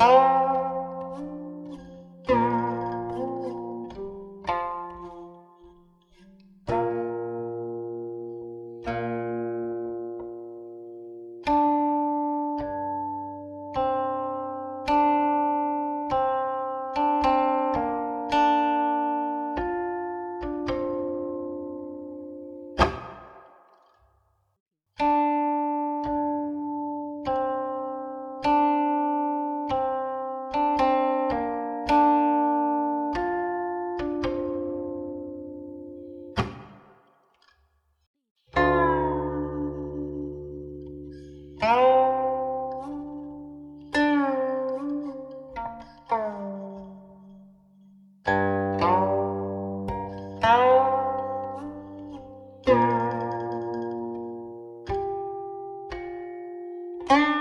Bye. Thank you.